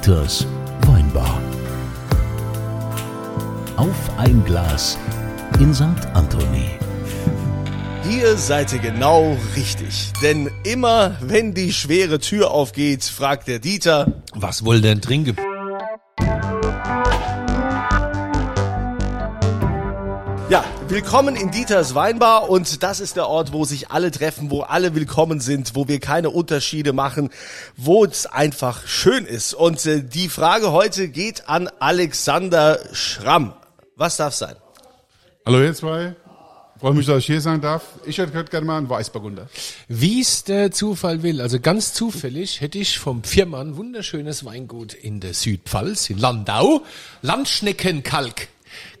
Dieters Weinbar. Auf ein Glas in St. Anthony. Hier seid ihr genau richtig. Denn immer, wenn die schwere Tür aufgeht, fragt der Dieter, Was wohl denn trinken? Ja, willkommen in Dieters Weinbar und das ist der Ort, wo sich alle treffen, wo alle willkommen sind, wo wir keine Unterschiede machen, wo es einfach schön ist. Und äh, die Frage heute geht an Alexander Schramm. Was darf sein? Hallo ihr zwei. Freue mich, dass ich hier sein darf. Ich hätte gerne mal einen Weißburgunder. Wie es der Zufall will, also ganz zufällig hätte ich vom Firmann wunderschönes Weingut in der Südpfalz, in Landau, Landschneckenkalk.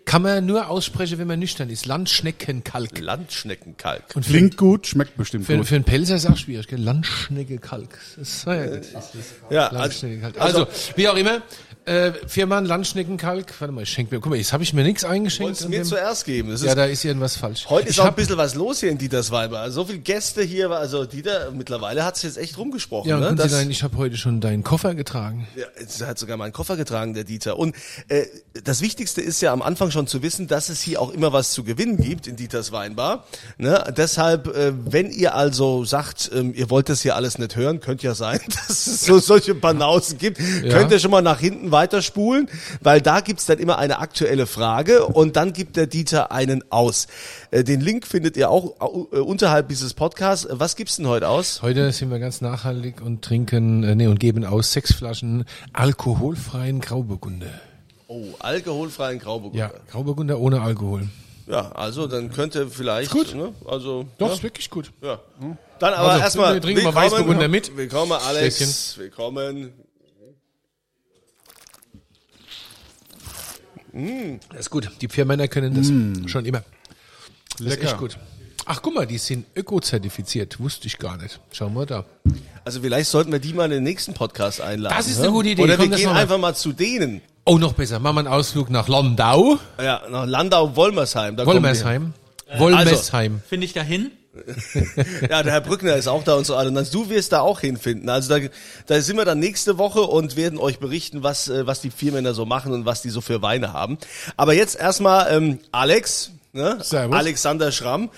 Kann man nur aussprechen, wenn man nüchtern ist. Landschneckenkalk. Landschneckenkalk. Und für, Klingt gut, schmeckt bestimmt für, gut. für einen Pelzer ist auch schwierig, gell? Landschneckenkalk. Das ist ja gut. Ja, also, Landschneckenkalk. Also, wie auch immer, äh, Firmann Landschneckenkalk. Warte mal, ich schenke mir, guck mal, jetzt habe ich mir nichts eingeschenkt. wolltest mir dem- zuerst geben. Das ist ja, da ist irgendwas falsch. Heute ist ich auch ein bisschen was los hier in Dieters Weinbar. So viele Gäste hier, also Dieter, mittlerweile hat es jetzt echt rumgesprochen. Ja, ne? Das- sagen, ich habe heute schon deinen Koffer getragen. Ja, es hat sogar meinen Koffer getragen, der Dieter. Und äh, das Wichtigste ist ja am Anfang schon zu wissen, dass es hier auch immer was zu gewinnen gibt in Dieters Weinbar. Ne? Deshalb, äh, wenn ihr also sagt, ähm, ihr wollt das hier alles nicht hören, könnte ja sein, dass es so solche Banausen gibt, könnt ihr schon mal nach hinten weiterspulen, weil da gibt's dann immer eine aktuelle Frage und dann gibt der Dieter einen aus. Äh, den Link findet ihr auch äh, unterhalb dieses Podcasts. Was gibt's denn heute aus? Heute sind wir ganz nachhaltig und trinken, äh, nee, und geben aus sechs Flaschen alkoholfreien Grauburgunder. Oh, alkoholfreien Grauburgunder. Ja, Grauburgunder ohne Alkohol. Ja, also dann könnte vielleicht, gut. ne, also Doch, ja, ist wirklich gut. ja. Dann aber Also, erstmal wir trinken mal Weißburgunder mit. Willkommen Alex, Stößchen. willkommen. Das ist gut. Die vier Männer können das schon immer. Das ist Lecker. echt gut. Ach, guck mal, die sind öko-zertifiziert. Wusste ich gar nicht. Schauen wir da. Also vielleicht sollten wir die mal in den nächsten Podcast einladen. Das ist ne? eine gute Idee. Oder wir gehen wir. einfach mal zu denen. Oh, noch besser. Machen wir einen Ausflug nach Landau. Ja, nach Landau-Wolmersheim. Wolmersheim. Wolmersheim. Finde ich dahin? Ja, der Herr Brückner ist auch da und so. Also du wirst da auch hinfinden. Also da, da sind wir dann nächste Woche und werden euch berichten, was, äh, was die Firmänner so machen und was die so für Weine haben. Aber jetzt erstmal ähm, Alex, ne? Servus. Alexander Schramm.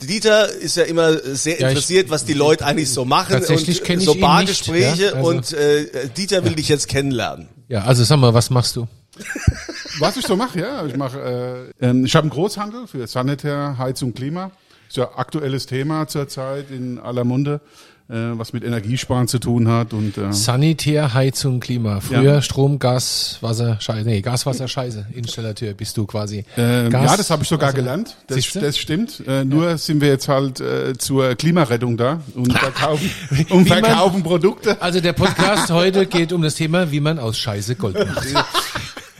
Dieter ist ja immer sehr Ja, ich- interessiert, was die Leute eigentlich so machen Tatsächlich und kenn ich so Bargespräche nicht, ja, also- und äh, Dieter will dich jetzt kennenlernen. Ja, also sag mal, was machst du? Was ich so mache, ja, ich mache, äh, ähm, ich habe einen Großhandel für Sanitär, Heizung, Klima. Ist ja aktuelles Thema zurzeit in aller Munde, äh, was mit Energiesparen zu tun hat und äh, Sanitär, Heizung, Klima. Früher Ja. Strom, Gas, Wasser, Scheiße. Nee, Gas, Wasser, Scheiße. Installateur bist du quasi. Ähm, Gas, ja, das habe ich sogar Wasser. gelernt. Das, das stimmt. Äh, nur sind wir jetzt halt äh, zur Klimarettung da und verkaufen, und Wie man- verkaufen Produkte. Also der Podcast heute geht um das Thema, wie man aus Scheiße Gold macht.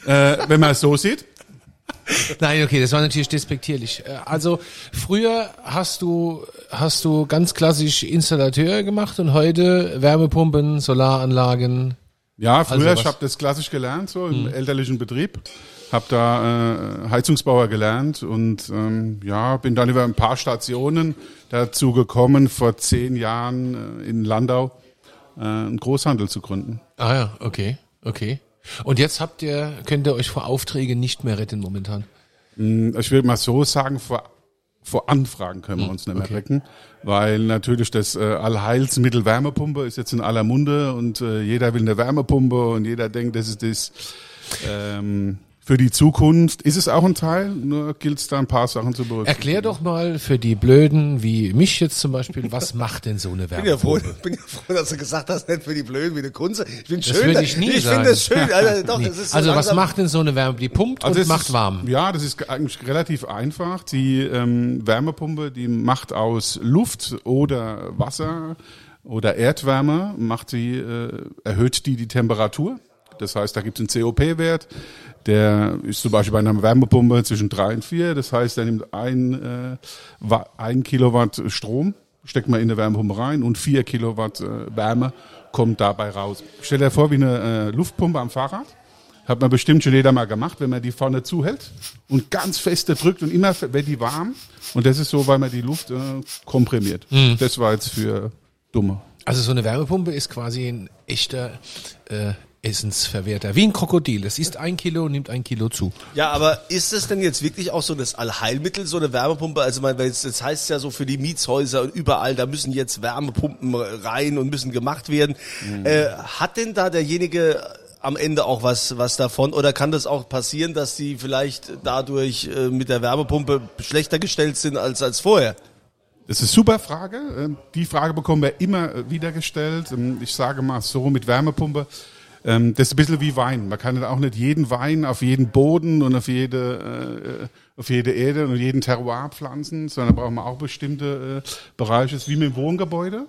Äh, wenn man es so sieht. Nein, okay, das war natürlich despektierlich. Äh, Also früher hast du hast du ganz klassisch Installateur gemacht und heute Wärmepumpen, Solaranlagen. Ja, früher, Also ich habe das klassisch gelernt, so im elterlichen Betrieb. Habe da äh, Heizungsbauer gelernt und ähm, ja, bin dann über ein paar Stationen dazu gekommen, vor zehn Jahren äh, in Landau äh, einen Großhandel zu gründen. Ah ja, okay, okay. Und jetzt habt ihr könnt ihr euch vor Aufträgen nicht mehr retten momentan. Ich will mal so sagen, vor, vor Anfragen können wir uns nicht mehr retten, weil natürlich das äh, Allheilsmittel Wärmepumpe ist jetzt in aller Munde und äh, jeder will eine Wärmepumpe und jeder denkt, das ist das ähm, für die Zukunft. Ist es auch ein Teil, nur gilt es da ein paar Sachen zu berücksichtigen. Erklär doch mal für die Blöden wie mich jetzt zum Beispiel, was macht denn so eine Bin ja, froh, Wärmepumpe? bin ja froh, dass du gesagt hast, nicht für die Blöden wie eine Kunze. Ich bin Das schön. würde ich nie ich sagen. finde das schön. Also, doch, Nee. das ist so Also was macht denn so eine Wärme? Die pumpt und es macht ist, warm. Ja, das ist eigentlich relativ einfach. Die ähm, Wärmepumpe, die macht aus Luft oder Wasser oder Erdwärme, macht sie, äh, erhöht die die Temperatur. Das heißt, da gibt es einen COP-Wert, der ist zum Beispiel bei einer Wärmepumpe zwischen drei und vier. Das heißt, er nimmt ein, äh, Wa- ein Kilowatt Strom, steckt man in eine Wärmepumpe rein und vier Kilowatt äh, Wärme kommt dabei raus. Stell dir vor, wie eine äh, Luftpumpe am Fahrrad. Hat man bestimmt schon jeder mal gemacht, wenn man die vorne zuhält und ganz feste drückt und immer wird die warm. Und das ist so, weil man die Luft äh, komprimiert. Das war jetzt für Dumme. Also so eine Wärmepumpe ist quasi ein echter äh, Essensverwerter. Wie ein Krokodil. Es isst ein Kilo und nimmt ein Kilo zu. Ja, aber ist es denn jetzt wirklich auch so das Allheilmittel, so eine Wärmepumpe? Also man, es- das heißt ja so für die Mietshäuser und überall, da müssen jetzt Wärmepumpen rein und müssen gemacht werden. Äh, hat denn da derjenige am Ende auch was, was davon? Oder kann das auch passieren, dass sie vielleicht dadurch äh, mit der Wärmepumpe schlechter gestellt sind als, als vorher? Das ist eine super Frage. Ähm, Die Frage bekommen wir immer äh, wieder gestellt. Ähm, Ich sage mal so mit Wärmepumpe. Ähm, Das ist ein bisschen wie Wein. Man kann auch nicht jeden Wein auf jeden Boden und auf jede, äh, auf jede Erde und jeden Terroir pflanzen, sondern da braucht man auch bestimmte äh, Bereiche. Das ist wie mit dem Wohngebäude.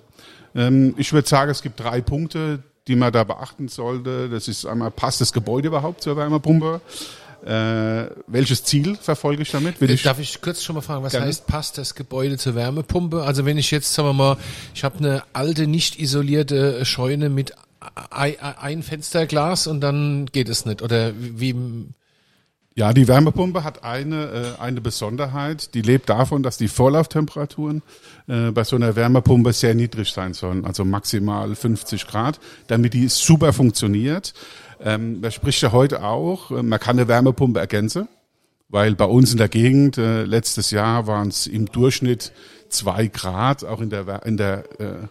Ähm, Ich würde sagen, es gibt drei Punkte, die man da beachten sollte. Das ist einmal, passt das Gebäude überhaupt zur Wärmepumpe? Äh, welches Ziel verfolge ich damit? Will ich Darf ich kurz schon mal fragen, was Gerne. heißt, passt das Gebäude zur Wärmepumpe? Also wenn ich jetzt, sagen wir mal, ich habe eine alte, nicht isolierte Scheune mit ein Fensterglas und dann geht es nicht. Oder wie, Ja, die Wärmepumpe hat eine, äh, eine Besonderheit. Die lebt davon, dass die Vorlauftemperaturen äh, bei so einer Wärmepumpe sehr niedrig sein sollen, also maximal 50 Grad, damit die super funktioniert. Ähm, man spricht ja heute auch, äh, man kann eine Wärmepumpe ergänzen, weil bei uns in der Gegend äh, letztes Jahr waren es im Durchschnitt zwei Grad, auch in der in der äh,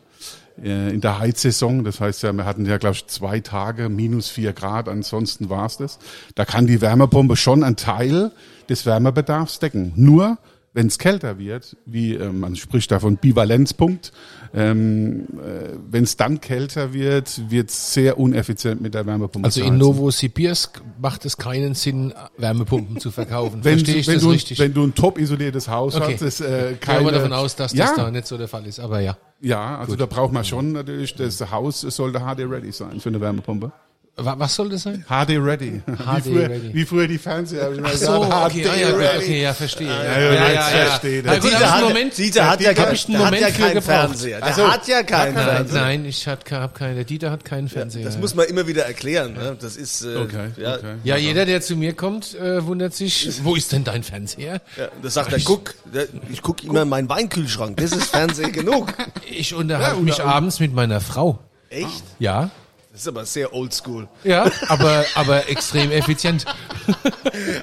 in der Heizsaison. Das heißt ja, wir hatten ja, glaube ich, zwei Tage minus vier Grad, ansonsten war es das. Da kann die Wärmepumpe schon einen Teil des Wärmebedarfs decken. Nur, wenn es kälter wird, wie äh, man spricht da von Bivalenzpunkt, ähm, äh, wenn es dann kälter wird, wird es sehr uneffizient mit der Wärmepumpe. also in. Novosibirsk macht es keinen Sinn, Wärmepumpen zu verkaufen. wenn, Verstehe ich wenn, das du, richtig? wenn du ein top isoliertes Haus Okay. hast, ist äh, keine, wir davon aus, dass ja, das da nicht so der Fall ist, aber ja. Ja, also da braucht man schon natürlich, das Haus sollte HD-ready sein für eine Wärmepumpe. Wa- Was soll das sein? HD ready. wie, HD früher, ready. wie früher die Fernseher. hab ich mal Ach so, gesagt, okay, HD ah, ja, gut, okay, ja, verstehe. Ja, ja, jetzt verstehe Na das. gut, Dieter ich hat, einen Moment, Dieter hat ja, kein, ich einen der hat Moment ja keinen gebraucht. Fernseher. Der Also, hat ja keinen Nein, Fernseher. nein, ich habe hab keinen. Der Dieter hat keinen Fernseher. Das muss man immer wieder erklären. Ne? Das ist äh, Okay, ja, okay. ja, jeder, der zu mir kommt, äh, wundert sich, wo ist denn dein Fernseher? Ja, das sagt er, guck, der, ich guck immer in meinen Weinkühlschrank, das ist Fernsehen genug. Ich unterhalte Ja, mich abends mit meiner Frau. Echt? Ja, Das ist aber sehr oldschool. ja, aber, aber extrem effizient.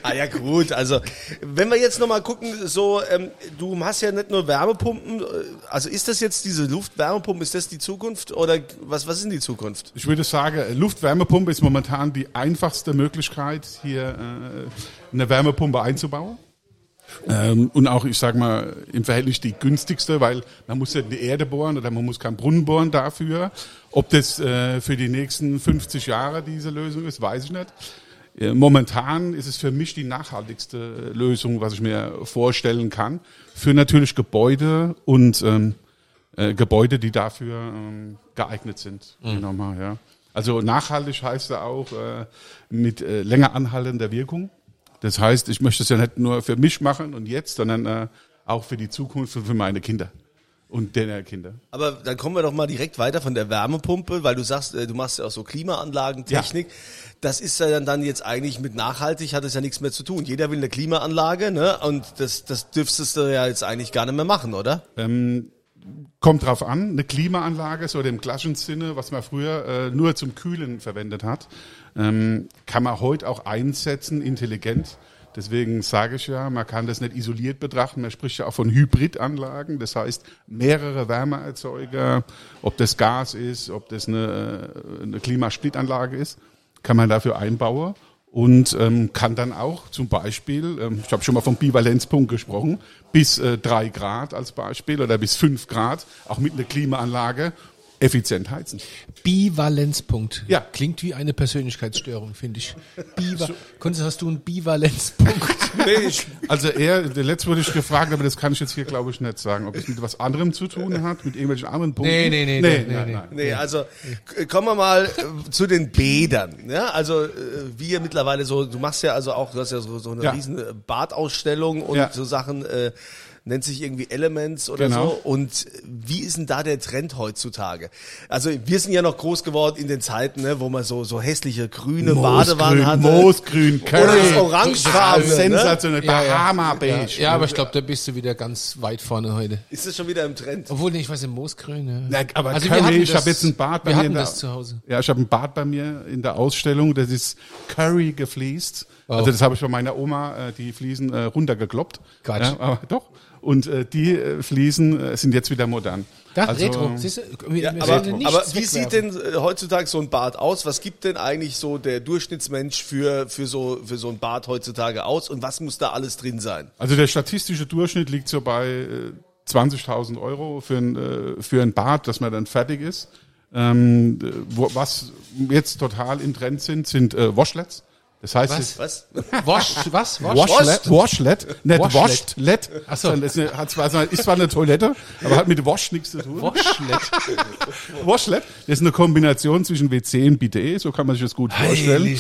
Ah ja gut, also wenn wir jetzt nochmal gucken, so ähm, du hast ja nicht nur Wärmepumpen, äh, also ist das jetzt diese Luftwärmepumpe, ist das die Zukunft oder was, was ist denn die Zukunft? Ich würde sagen, Luftwärmepumpe ist momentan die einfachste Möglichkeit, hier äh, eine Wärmepumpe einzubauen. Ähm, und auch, ich sage mal, im Verhältnis die günstigste, weil man muss ja die Erde bohren oder man muss keinen Brunnen bohren dafür. Ob das äh, für die nächsten 50 Jahre diese Lösung ist, weiß ich nicht. Äh, Momentan ist es für mich die nachhaltigste Lösung, was ich mir vorstellen kann. Für natürlich Gebäude und ähm, äh, Gebäude, die dafür ähm, geeignet sind. Nochmal, ja. Also nachhaltig heißt ja auch äh, mit äh, länger anhaltender Wirkung. Das heißt, ich möchte es ja nicht nur für mich machen und jetzt, sondern äh, auch für die Zukunft und für meine Kinder und deiner Kinder. Aber dann kommen wir doch mal direkt weiter von der Wärmepumpe, weil du sagst, äh, du machst ja auch so Klimaanlagen, Ja. Technik. Das ist ja dann, dann jetzt eigentlich mit nachhaltig hat es ja nichts mehr zu tun. Jeder will eine Klimaanlage, ne? Und das, das dürftest du ja jetzt eigentlich gar nicht mehr machen, oder? Ähm, kommt drauf an, eine Klimaanlage, so im klassischen Sinne, was man früher äh, nur zum Kühlen verwendet hat, ähm, kann man heute auch einsetzen, intelligent. Deswegen sage ich ja, man kann das nicht isoliert betrachten. Man spricht ja auch von Hybridanlagen. Das heißt, mehrere Wärmeerzeuger, ob das Gas ist, ob das eine, äh, eine Klimasplitanlage ist, kann man dafür einbauen und ähm, kann dann auch zum Beispiel, ähm, ich habe schon mal vom Bivalenzpunkt gesprochen, bis äh, drei Grad als Beispiel oder bis fünf Grad, auch mit einer Klimaanlage, effizient heizen. Bivalenzpunkt. Ja. Klingt wie eine Persönlichkeitsstörung, finde ich. Biva Kunze, hast du einen Bivalenzpunkt? Nee, ich, Also er, der letzte wurde ich gefragt, aber das kann ich jetzt hier glaube ich nicht sagen, ob es mit was anderem zu tun hat, mit irgendwelchen anderen Punkten. Nee, nee, nee, nee, nee, nein, nee. nein. Nee, also k- kommen wir mal äh, zu den Bädern. Ja, also äh, wir mittlerweile so, du machst ja also auch, du hast ja so, so eine Ja. riesen äh, Badausstellung und Ja. so Sachen. Äh, nennt sich irgendwie Elements oder Genau. so. Und wie ist denn da der Trend heutzutage? Also wir sind ja noch groß geworden in den Zeiten, ne, wo man so, so hässliche grüne Badewannen hatte. Moosgrün, Oder das Curry. Orangefarbene, ne? Sensationell. Ja, ja. Bahama Ja, Beige. ja, aber ich glaube, da bist du wieder ganz weit vorne heute. Ist das schon wieder im Trend? Obwohl, nee, ich weiß, im Moosgrün. Ja. Ja, aber Also Curry, ich habe jetzt ein Bad bei wir mir hatten in der, das zu Hause. Ja, ich habe ein Bad bei mir in der Ausstellung, das ist Curry gefliest. Oh. Also das habe ich von meiner Oma, äh, die Fliesen äh, runtergekloppt. Quatsch. Ja, aber doch. Und äh, die äh, Fliesen äh, sind jetzt wieder modern. Da, Also, Retro. Siehst du, wir, Ja, wir aber, aber wie sieht denn äh, heutzutage so ein Bad aus? Was gibt denn eigentlich so der Durchschnittsmensch für, für, so, für so ein Bad heutzutage aus? Und was muss da alles drin sein? Also der statistische Durchschnitt liegt so bei äh, 20.000 Euro für ein, äh, für ein Bad, dass man dann fertig ist. Ähm, äh, wo, was jetzt total im Trend sind, sind äh, Washlets. Das heißt, Was? Was? Wasch, was? Wasch? Washlet, Washlet, nicht Washlet. Washlet. Ach so. Sondern Das ist, eine- hat zwar, ist zwar eine Toilette, aber hat mit Wash nichts zu tun. Waschlet. Washlet, das ist eine Kombination zwischen WC und Bidet, so kann man sich das gut vorstellen.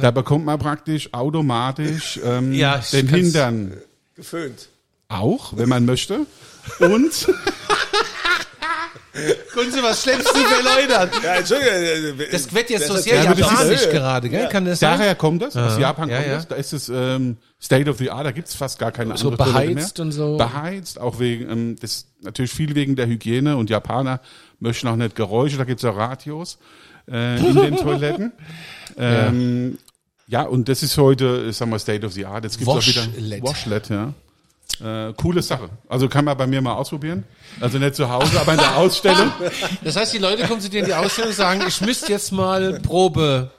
Da bekommt man praktisch automatisch ähm, Ja, den Hintern Geföhnt. auch, wenn man möchte. Und Kunze, was schleppst du für Leute an? Ja, Entschuldigung. Das wird jetzt so sehr japanisch gerade, gell? Kann das sein? daher kommt das, aus Japan ja, kommt ja. das. Da ist es ähm, State of the Art, da gibt's fast gar keine So andere beheizt mehr. und so. Beheizt, auch wegen, ähm, das natürlich viel wegen der Hygiene und Japaner möchten auch nicht Geräusche, da gibt's ja Radios äh, in den Toiletten. Ähm, ja. und das ist heute, sagen wir, State of the Art. Jetzt gibt's auch wieder. Washlet, ja. Äh, coole Sache. Also kann man bei mir mal ausprobieren. Also nicht zu Hause, aber in der Ausstellung. Das heißt, die Leute kommen zu dir in die Ausstellung und sagen, ich müsste jetzt mal Probe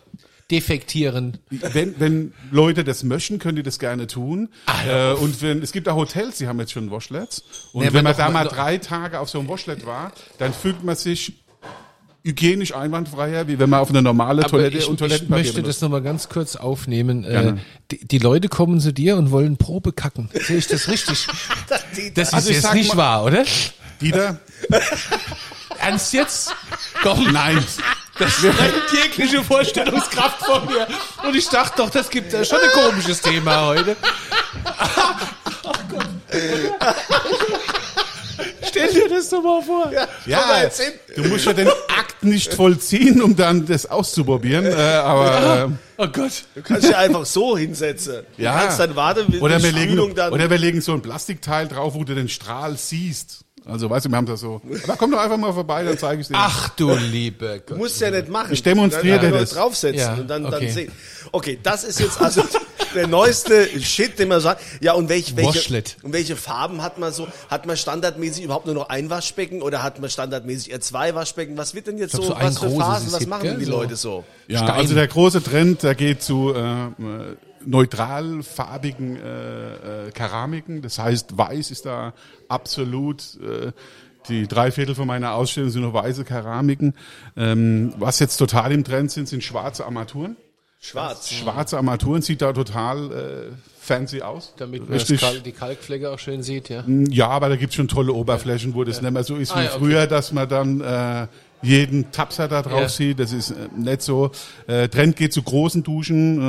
defektieren. wenn, wenn Leute das möchten, können die das gerne tun. äh, und wenn, es gibt auch Hotels, die haben jetzt schon Washlets. Und Nee, wenn man da mal- mal drei Tage auf so einem Washlet war, dann fühlt man sich hygienisch einwandfreier, wie wenn man auf eine normale Aber Toilette ich, und ich Toilettenpapier möchte benutzt. das nochmal ganz kurz aufnehmen. Äh, Gerne. die, die Leute kommen zu dir und wollen Probe kacken. Sehe ich das richtig? Das Also ist ich jetzt nicht mal- wahr, oder? Dieter? Ernst jetzt? Komm, Nein. das sprengt jegliche Vorstellungskraft von mir. Und ich dachte doch, das gibt ja schon ein komisches Thema heute. Oh Gott. Stell dir das doch mal vor. Ja, du musst ja den Akt nicht vollziehen, um dann das auszuprobieren. Äh, aber äh, Oh Gott. Du kannst dich einfach so hinsetzen. ja. Du kannst dann warten, bis oder die wir, legen, dann... oder wir legen so ein Plastikteil drauf, wo du den Strahl siehst. Also weißt du, wir haben das so. Aber komm doch einfach mal vorbei, dann zeige ich dir. Ach du liebe Gott. Du musst ja nicht machen. Ich demonstriere Dann das. draufsetzen Ja, und dann, okay. dann sehen. Okay, das ist jetzt also der neueste Shit, den man sagt. Ja, und welch, welche, Washlet. und welche Farben hat man so? Hat man standardmäßig überhaupt nur noch ein Waschbecken oder hat man standardmäßig eher zwei Waschbecken? Was wird denn jetzt glaub, so, so ein was für großes Phasen, was gibt, machen denn die so. Leute so? Ja, Stein. also der große Trend, der geht zu äh, neutral farbigen äh, äh, Keramiken. Das heißt, weiß ist da absolut. Äh, die drei Viertel von meiner Ausstellung sind nur weiße Keramiken. Ähm, was jetzt total im Trend sind, sind schwarze Armaturen. Schwarz. Schwarze Armaturen sieht da total äh, fancy aus. Damit man. Kalk, die Kalkflecke auch schön sieht, ja. Ja, aber da gibt's schon tolle Oberflächen, wo das nicht mehr so ist wie Ah, ja, okay. früher, dass man dann äh, jeden Tapser da drauf Ja. sieht. Das ist äh, nicht so. Äh, Trend geht zu großen Duschen,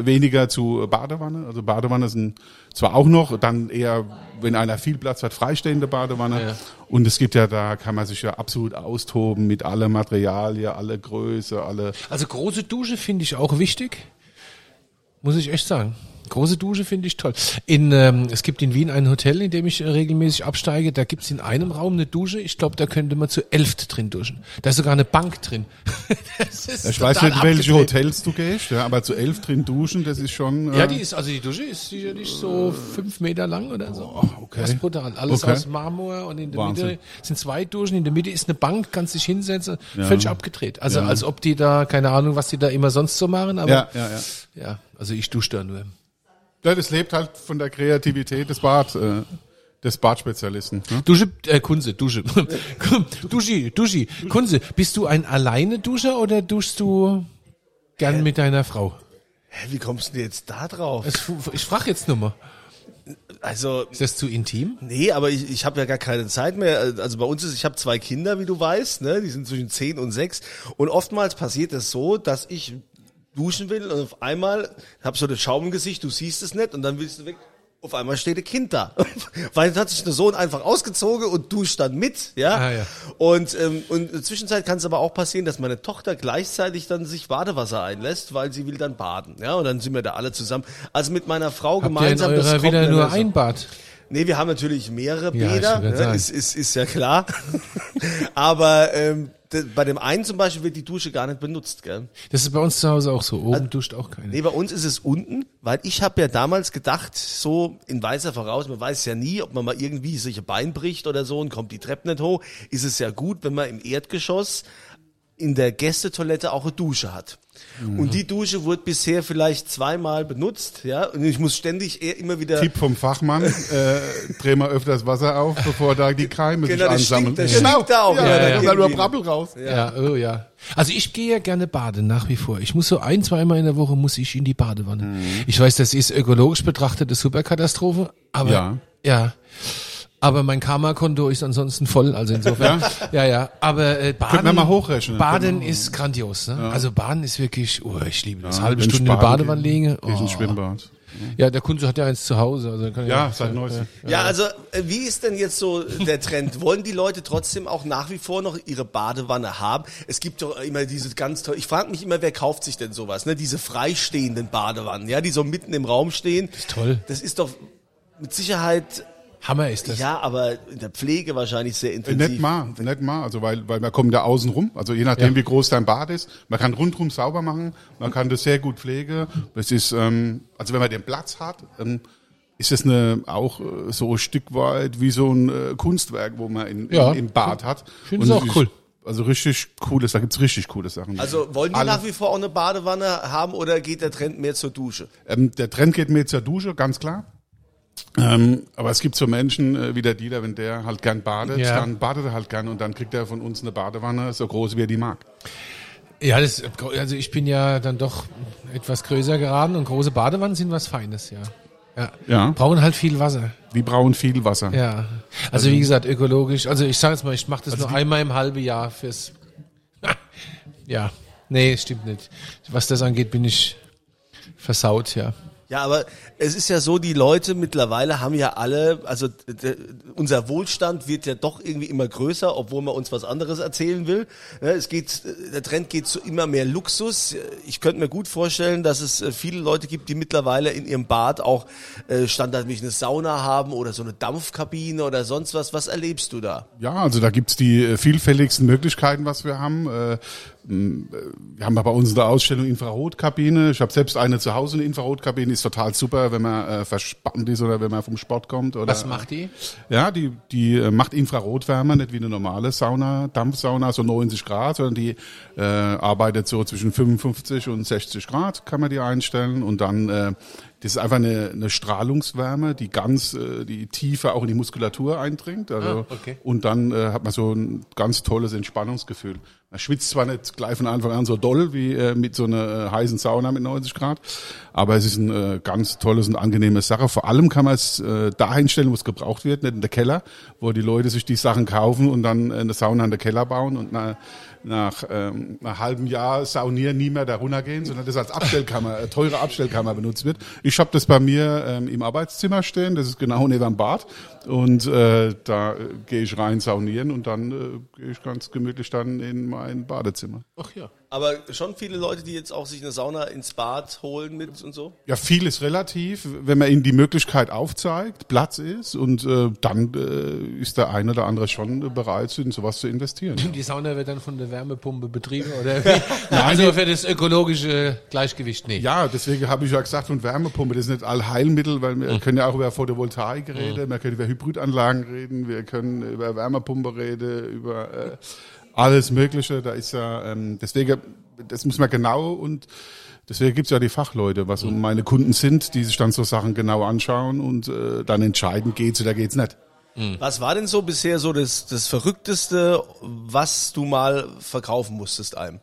äh, weniger zu Badewanne. Also Badewanne sind zwar auch noch, dann eher, wenn einer viel Platz hat, freistehende Badewanne. Ja. Und es gibt ja, da kann man sich ja absolut austoben mit alle Materialien, alle Größe, alle. Also große Dusche finde ich auch wichtig. Muss ich echt sagen. Große Dusche finde ich toll. In, ähm, es gibt in Wien ein Hotel, in dem ich äh, regelmäßig absteige. Da gibt's in einem Raum eine Dusche. Ich glaube, da könnte man zu elft drin duschen. Da ist sogar eine Bank drin. das ist Ich weiß nicht, welche abgedreht. Hotels du gehst, ja, aber zu elf drin duschen, das ist schon. Äh, Ja, die ist, also die Dusche ist sicherlich so fünf Meter lang oder so. okay. Das ist brutal. Alles Okay. aus Marmor und in der Wahnsinn. Mitte sind zwei Duschen, in der Mitte ist eine Bank, kannst dich hinsetzen, völlig abgedreht. Also als ob die da, keine Ahnung, was die da immer sonst so machen, aber ja, ja, ja. ja also ich dusche da nur. Ja, das lebt halt von der Kreativität des Bad, äh, des Badspezialisten. Ne? Dusche, äh, Kunze, Dusche. Duschi, Duschi. Kunze, bist du ein alleine Duscher oder duschst du gern mit deiner Frau? Hä, wie kommst du denn jetzt da drauf? Es- Ich frage jetzt nur mal. Also, Ist das zu intim? Nee, aber ich, ich habe ja gar keine Zeit mehr. Also bei uns ist, ich habe zwei Kinder, wie du weißt, ne? Die sind zwischen 10 und 6. Und oftmals passiert es so, dass ich duschen will und auf einmal hab so das Schaum im Gesicht, du siehst es nicht und dann willst du weg Auf einmal steht ein Kind da. Weil hat sich der Sohn einfach ausgezogen und duscht dann mit, ja. Ah, ja. Und, ähm, und in der Zwischenzeit kann es aber auch passieren, dass meine Tochter gleichzeitig dann sich Badewasser einlässt, weil sie will dann baden, ja. Und dann sind wir da alle zusammen. Also mit meiner Frau Habt ihr in gemeinsam. das eurer kommt wieder nur ein Bad? Nee, wir haben natürlich mehrere Ja, Bäder, ne? ist, ist, ist ja klar. Aber ähm, bei dem einen zum Beispiel wird die Dusche gar nicht benutzt, gell? Das ist bei uns zu Hause auch so. Oben duscht auch keiner. Nee, bei uns ist es unten, weil ich habe ja damals gedacht, so in weißer Voraus, man weiß ja nie, ob man mal irgendwie sich ein Bein bricht oder so und kommt die Treppe nicht hoch, ist es ja gut, wenn man im Erdgeschoss in der Gästetoilette auch eine Dusche hat. Und die Dusche wurde bisher vielleicht zweimal benutzt, ja, und ich muss ständig eher immer wieder Tipp vom Fachmann, äh, dreh mal öfters Wasser auf, bevor da die Keime Genau, sich das ansammeln. stinkt- das stinkt da auch ja, ja, da kommt nur die- Brabbel raus. Ja, oh ja. Also ich gehe ja gerne baden, nach wie vor. Ich muss so ein, zweimal in der Woche muss ich in die Badewanne. Mhm. Ich weiß, das ist ökologisch betrachtet eine Superkatastrophe, aber Ja. ja. Aber mein Karma-Konto ist ansonsten voll, also insofern. ja, ja. Aber äh, Baden, wir mal hochrechnen. Baden ist grandios. Ne? Also Baden ist wirklich, oh, ich liebe das. Halbe Wenn ich Stunde in Badewanne liegen. Oh. Schwimmbad. Ja, der Kunze hat ja eins zu Hause. Also kann Ja, seit neuestem. Ja, also äh, wie ist denn jetzt so der Trend? Wollen die Leute trotzdem auch nach wie vor noch ihre Badewanne haben? Es gibt doch immer diese ganz toll. Ich frage mich immer, wer kauft sich denn sowas? Ne, diese freistehenden Badewannen, ja, die so mitten im Raum stehen. Das ist toll. Das ist doch mit Sicherheit Hammer ist das. ja, aber in der Pflege wahrscheinlich sehr intensiv. Nicht mal, nicht mal, also weil, weil man kommt da außen rum, also je nachdem Ja. wie groß dein Bad ist, man kann rundrum sauber machen, man kann das sehr gut pflegen, das ist, ähm, also wenn man den Platz hat, ähm, ist es eine, auch äh, so ein Stück weit wie so ein äh, Kunstwerk, wo man in, Ja. in, im Bad hat. Ich finde es Und auch ist- cool. Also richtig cooles, da gibt's richtig coole Sachen. Also wollen die Alle- nach wie vor auch eine Badewanne haben oder geht der Trend mehr zur Dusche? Ähm, der Trend geht mehr zur Dusche, ganz klar. Ähm, aber es gibt so Menschen äh, wie der Dieter, wenn der halt gern badet, Ja. dann badet er halt gern und dann kriegt er von uns eine Badewanne so groß wie er die mag. Ja, das, also ich bin ja dann doch etwas größer geraten und große Badewannen sind was Feines, ja. Ja. Ja. Brauchen halt viel Wasser. Die brauchen viel Wasser. Ja. Also, wie gesagt, ökologisch. Also ich sage jetzt mal, ich mache das nur einmal im halben Jahr fürs. ja. Nee, stimmt nicht. Was das angeht, bin ich versaut, ja. Ja, aber es ist ja so, die Leute mittlerweile haben ja alle, also unser Wohlstand wird ja doch irgendwie immer größer, obwohl man uns was anderes erzählen will. Ja, Es geht, der Trend geht zu immer mehr Luxus. Ich könnte mir gut vorstellen, dass es äh, viele Leute gibt, die mittlerweile in ihrem Bad auch äh, standardmäßig eine Sauna haben oder so eine Dampfkabine oder sonst was. Was erlebst du da? Ja, also da gibt's die äh, vielfältigsten Möglichkeiten, was wir haben. Wir haben bei uns in der Ausstellung Infrarotkabine. Ich habe selbst eine zu Hause, eine Infrarotkabine, ist total super, wenn man äh, verspannt ist oder wenn man vom Sport kommt. Oder, Was macht die? Ja, die, die äh, macht Infrarotwärme, nicht wie eine normale Sauna, Dampfsauna, so 90 Grad, sondern die äh, arbeitet so zwischen 55 und 60 Grad, kann man die einstellen. Und dann, äh, das ist einfach eine, eine Strahlungswärme, die ganz, äh, die tiefer auch in die Muskulatur eindringt. Also, Ah, okay. Und dann äh, hat man so ein ganz tolles Entspannungsgefühl. Man schwitzt zwar nicht gleich von Anfang an so doll wie äh, mit so einer äh, heißen Sauna mit 90 Grad, aber es ist ein äh, ganz tolles und angenehmes Sache. Vor allem kann man es äh, dahin stellen, wo es gebraucht wird, nicht in der Keller, wo die Leute sich die Sachen kaufen und dann äh, eine Sauna in der Keller bauen und nach, nach ähm, einem halben Jahr saunieren nie mehr da runtergehen, sondern das als Abstellkammer, äh, teure Abstellkammer benutzt wird. Ich habe das bei mir ähm, im Arbeitszimmer stehen, das ist genau neben dem Bad und äh, da äh, gehe ich rein saunieren und dann äh, gehe ich ganz gemütlich dann in mein Badezimmer. Ach ja. Aber schon viele Leute, die jetzt auch sich eine Sauna ins Bad holen mit und so? Ja, viel ist relativ, wenn man ihnen die Möglichkeit aufzeigt, Platz ist und äh, dann äh, ist der eine oder andere schon bereit, in sowas zu investieren. Die Sauna wird dann von der Wärmepumpe betrieben oder wie? also für das ökologische Gleichgewicht, nee. Ja, deswegen habe ich ja gesagt, und Wärmepumpe, das ist nicht Allheilmittel, weil wir können ja auch über Photovoltaik reden, wir können über Hybridanlagen reden, wir können über Wärmepumpe reden, über äh, alles Mögliche. Da ist ja, ähm, deswegen, das muss man genau und deswegen gibt's ja die Fachleute, was meine Kunden sind, die sich dann so Sachen genau anschauen und äh, dann entscheiden, geht's oder geht's nicht. Was war denn so bisher so das, das Verrückteste, was du mal verkaufen musstest einem?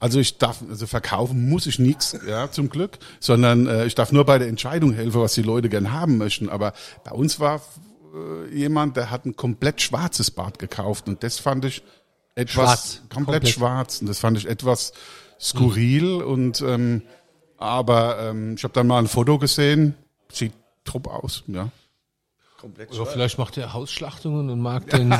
Also ich darf, also verkaufen muss ich nichts, ja, zum Glück, sondern äh, ich darf nur bei der Entscheidung helfen, was die Leute gern haben möchten. Aber bei uns war jemand, der hat ein komplett schwarzes Bad gekauft und das fand ich etwas Schwarz, komplett, komplett. schwarz und das fand ich etwas skurril und ähm, aber ähm, ich habe dann mal ein Foto gesehen, sieht top aus, ja. Komplett Oder vielleicht macht er Hausschlachtungen und mag den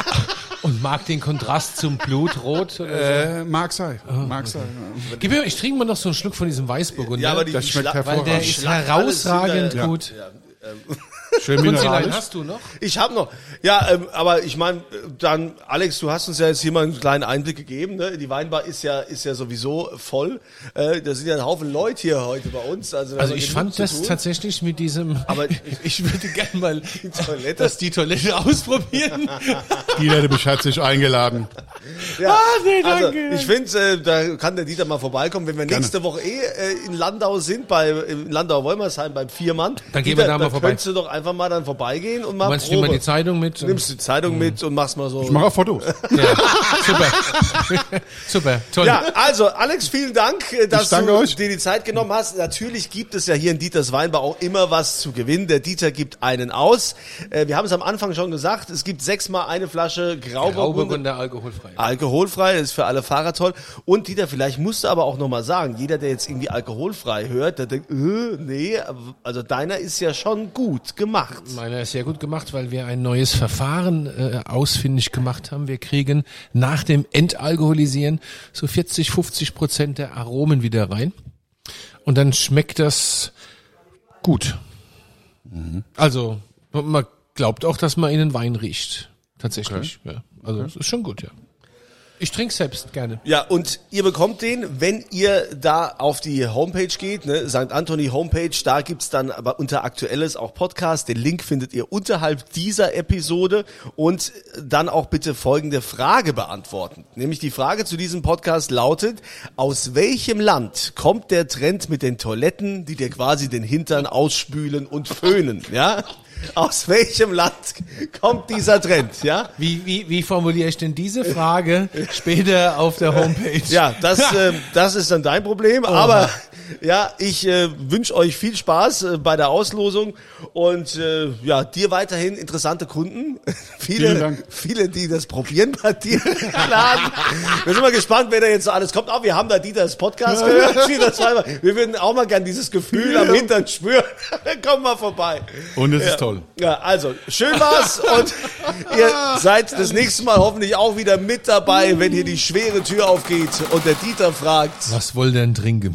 und mag den Kontrast zum Blutrot. Oder so. Äh, mag sein, mag sein. Ja. Gib mir, ich trinke mal noch so einen Schluck von diesem Weißburgunder. Ja, aber die, Das schmeckt Schla- weil der hervorragend. ist herausragend hinter- gut. Ja, ähm, Schön Kunzilein mineralisch. hast du noch? Ich habe noch. Ja, ähm, aber ich meine, dann Alex, du hast uns ja jetzt hier mal einen kleinen Einblick gegeben. Ne? Die Weinbar ist ja ist ja sowieso voll. Äh, da sind ja ein Haufen Leute hier heute bei uns. Also, Also ich fand das tun. tatsächlich mit diesem, Aber- ich würde gerne mal Toilette. das die Toilette ausprobieren. Dieter de Besch hat sich eingeladen. Ja, Ah, nee, also danke. ich finde, äh, da kann der Dieter mal vorbeikommen, wenn wir Gerne. nächste Woche eh äh, in Landau sind, bei in Landau-Wolmersheim beim Viermann. Dann gehen Dieter, wir da mal vorbei. könntest du doch einfach mal dann vorbeigehen und mal Du meinst, nimm mal Probe. die Zeitung mit? und- Nimmst die Zeitung mit und machst mal so. Ich mache auch Fotos. Ja, super. super, toll. Ja, also Alex, vielen Dank, äh, dass du euch. dir die Zeit genommen hast. Natürlich gibt es ja hier in Dieters Weinbar auch immer was zu gewinnen. Der Dieter gibt einen aus. Äh, Wir haben es am Anfang schon gesagt, es gibt sechsmal eine Flasche Grauburgunder. Grauburgunder alkoholfrei. Alkoholfrei, ist für alle Fahrer toll. Und Dieter, vielleicht musst du aber auch nochmal sagen, jeder, der jetzt irgendwie alkoholfrei hört, der denkt, äh, nee, also deiner ist ja schon gut gemacht. Meiner ist sehr gut gemacht, weil wir ein neues Verfahren äh, ausfindig gemacht haben. Wir kriegen nach dem Entalkoholisieren so 40, 50 Prozent der Aromen wieder rein. Und dann schmeckt das gut. Also man glaubt auch, dass man in den Wein riecht. Tatsächlich. Ja. Also es ist schon gut, ja. Ich trinke selbst gerne. Ja, und ihr bekommt den, wenn ihr da auf die Homepage geht, ne, St. Anthony Homepage, da gibt's dann aber unter Aktuelles auch Podcast. Den Link findet ihr unterhalb dieser Episode und dann auch bitte folgende Frage beantworten. Nämlich die Frage zu diesem Podcast lautet, aus welchem Land kommt der Trend mit den Toiletten, die dir quasi den Hintern ausspülen und föhnen, ja? Aus welchem Land kommt dieser Trend, ja? Wie, wie, wie formuliere ich denn diese Frage später auf der Homepage? Ja, das, äh, das ist dann dein Problem. Aber ja, ich äh, wünsche euch viel Spaß äh, bei der Auslosung und äh, ja, dir weiterhin interessante Kunden. viele, Vielen Dank. viele, die das probieren bei dir. Wir sind mal gespannt, wer da jetzt so alles kommt. Auch wir haben da Dieters Podcast gehört. Wir würden auch mal gern dieses Gefühl am Hintern spüren. Komm mal vorbei. Und es ist toll. Ja, also schön war's und ihr seid das nächste Mal hoffentlich auch wieder mit dabei, wenn hier die schwere Tür aufgeht und der Dieter fragt. Was wollt ihr denn trinken?